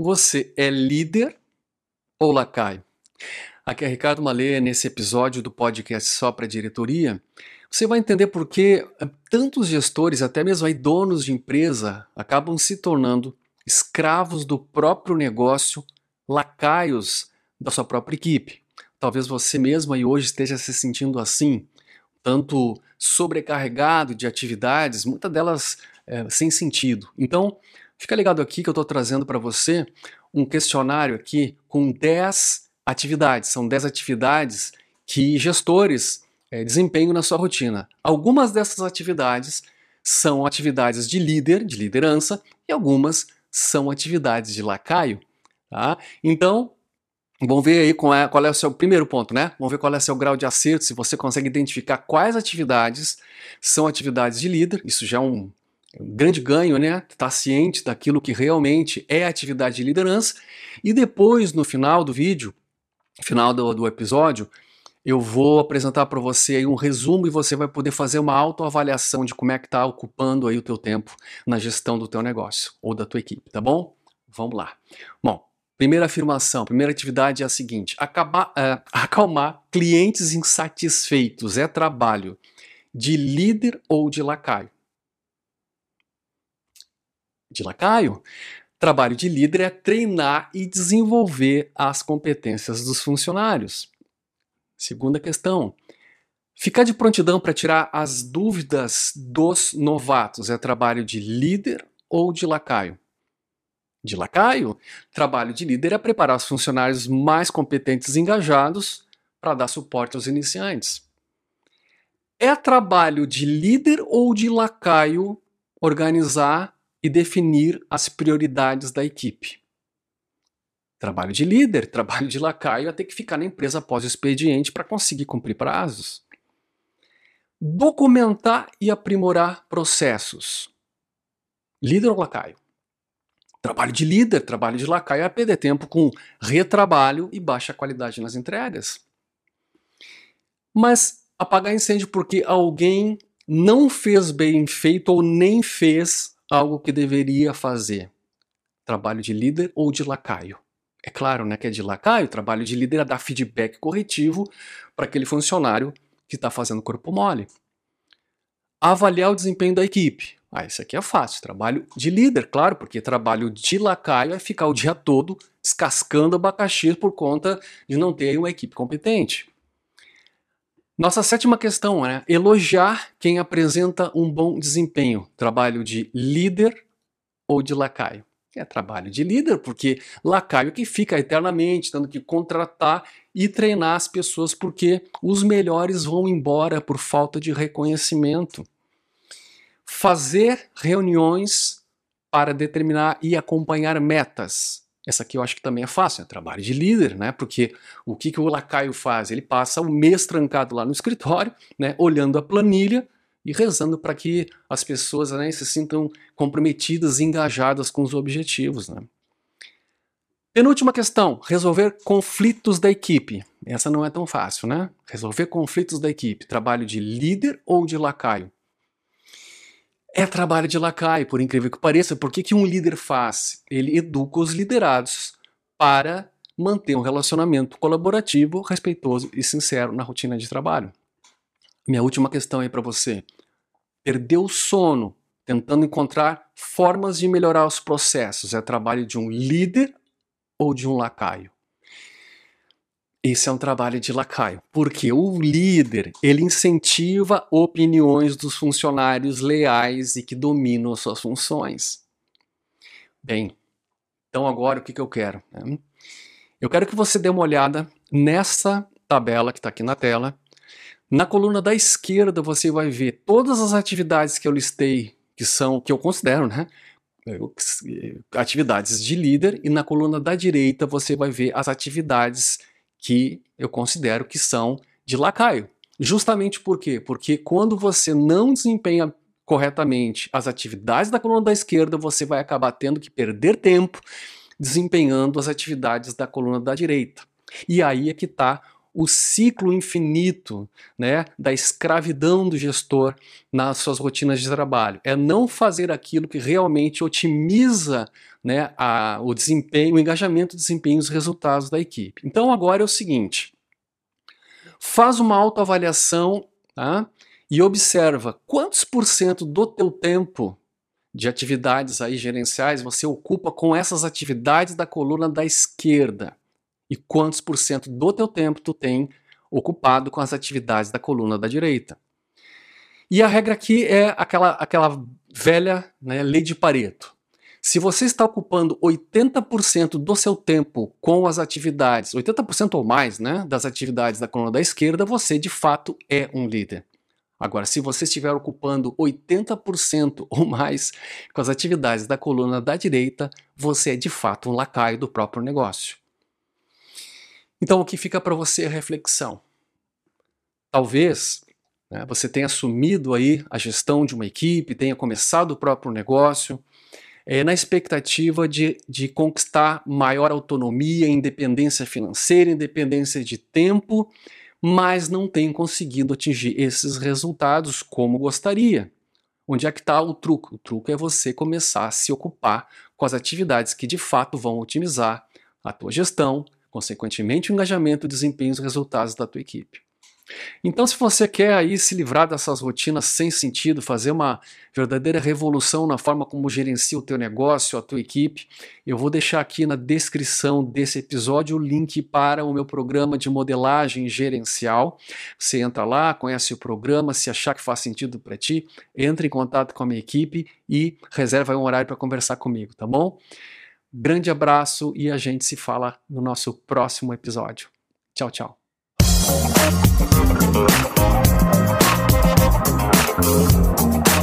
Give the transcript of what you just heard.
Você é líder ou lacaio? Aqui é Ricardo Malê, nesse episódio do podcast Só para Diretoria. Você vai entender por que eh, tantos gestores, até mesmo aí donos de empresa, acabam se tornando escravos do próprio negócio, lacaios da sua própria equipe. Talvez você mesmo aí hoje esteja se sentindo assim, tanto sobrecarregado de atividades, muitas delas é, sem sentido. Então, Fica ligado aqui que eu estou trazendo para você um questionário aqui com 10 atividades. São 10 atividades que gestores é, desempenham na sua rotina. Algumas dessas atividades são atividades de líder, de liderança, e algumas são atividades de lacaio. Tá? Então, vamos ver aí qual é, qual é o seu primeiro ponto, né? Vamos ver qual é o seu grau de acerto, se você consegue identificar quais atividades são atividades de líder. Isso já é um, grande ganho, né? Estar tá ciente daquilo que realmente é atividade de liderança. E depois, no final do vídeo, final do, do episódio, eu vou apresentar para você um resumo e você vai poder fazer uma autoavaliação de como é que está ocupando aí o teu tempo na gestão do teu negócio ou da tua equipe, tá bom? Vamos lá. Bom, primeira afirmação, primeira atividade é a seguinte: acabar, é, acalmar clientes insatisfeitos é trabalho de líder ou de lacaio de lacaio. Trabalho de líder é treinar e desenvolver as competências dos funcionários. Segunda questão. Ficar de prontidão para tirar as dúvidas dos novatos é trabalho de líder ou de lacaio? De lacaio, trabalho de líder é preparar os funcionários mais competentes e engajados para dar suporte aos iniciantes. É trabalho de líder ou de lacaio organizar e definir as prioridades da equipe. Trabalho de líder, trabalho de lacaio é ter que ficar na empresa após o expediente para conseguir cumprir prazos. Documentar e aprimorar processos. Líder ou lacaio? Trabalho de líder, trabalho de lacaio é perder tempo com retrabalho e baixa qualidade nas entregas. Mas apagar incêndio porque alguém não fez bem feito ou nem fez algo que deveria fazer? Trabalho de líder ou de lacaio? É claro né, que é de lacaio, trabalho de líder é dar feedback corretivo para aquele funcionário que está fazendo corpo mole. Avaliar o desempenho da equipe. Ah, isso aqui é fácil. Trabalho de líder, claro, porque trabalho de lacaio é ficar o dia todo descascando abacaxi por conta de não ter uma equipe competente. Nossa sétima questão é elogiar quem apresenta um bom desempenho. Trabalho de líder ou de lacaio? É trabalho de líder, porque lacaio que fica eternamente tendo que contratar e treinar as pessoas, porque os melhores vão embora por falta de reconhecimento. Fazer reuniões para determinar e acompanhar metas. Essa aqui eu acho que também é fácil, é trabalho de líder, né? Porque o que, que o lacaio faz? Ele passa o mês trancado lá no escritório, né? Olhando a planilha e rezando para que as pessoas né, se sintam comprometidas e engajadas com os objetivos, né? Penúltima questão, resolver conflitos da equipe. Essa não é tão fácil, né? Resolver conflitos da equipe. Trabalho de líder ou de lacaio? É trabalho de lacaio, por incrível que pareça. Por que, que um líder faz? Ele educa os liderados para manter um relacionamento colaborativo, respeitoso e sincero na rotina de trabalho. Minha última questão aí para você. Perdeu o sono tentando encontrar formas de melhorar os processos. É trabalho de um líder ou de um lacaio? Esse é um trabalho de lacaio, porque o líder ele incentiva opiniões dos funcionários leais e que dominam as suas funções. Bem, então agora o que, que eu quero? Né? Eu quero que você dê uma olhada nessa tabela que está aqui na tela. Na coluna da esquerda você vai ver todas as atividades que eu listei, que são que eu considero, né? Atividades de líder, e na coluna da direita você vai ver as atividades que eu considero que são de lacaio. Justamente por quê? Porque quando você não desempenha corretamente as atividades da coluna da esquerda, você vai acabar tendo que perder tempo desempenhando as atividades da coluna da direita. E aí é que está o ciclo infinito né, da escravidão do gestor nas suas rotinas de trabalho. É não fazer aquilo que realmente otimiza né, a, o desempenho, o engajamento, o desempenho, os resultados da equipe. Então agora é o seguinte: faz uma autoavaliação tá, e observa quantos por cento do teu tempo de atividades aí gerenciais você ocupa com essas atividades da coluna da esquerda e quantos por cento do teu tempo tu tem ocupado com as atividades da coluna da direita. E a regra aqui é aquela, aquela velha né, lei de Pareto. Se você está ocupando 80% do seu tempo com as atividades, 80% ou mais né, das atividades da coluna da esquerda, você de fato é um líder. Agora, se você estiver ocupando 80% ou mais com as atividades da coluna da direita, você é de fato um lacaio do próprio negócio. Então, o que fica para você é reflexão. Talvez né, você tenha assumido aí a gestão de uma equipe, tenha começado o próprio negócio, é, na expectativa de, de conquistar maior autonomia, independência financeira, independência de tempo mas não tem conseguido atingir esses resultados como gostaria. Onde é que está o truque? O truque é você começar a se ocupar com as atividades que de fato vão otimizar a tua gestão, consequentemente o engajamento, o desempenho e os resultados da tua equipe. Então, se você quer aí se livrar dessas rotinas sem sentido, fazer uma verdadeira revolução na forma como gerencia o teu negócio, a tua equipe, eu vou deixar aqui na descrição desse episódio o link para o meu programa de modelagem gerencial. Você entra lá, conhece o programa, se achar que faz sentido para ti, entre em contato com a minha equipe e reserva um horário para conversar comigo, tá bom? Grande abraço e a gente se fala no nosso próximo episódio. Tchau, tchau. Thank you.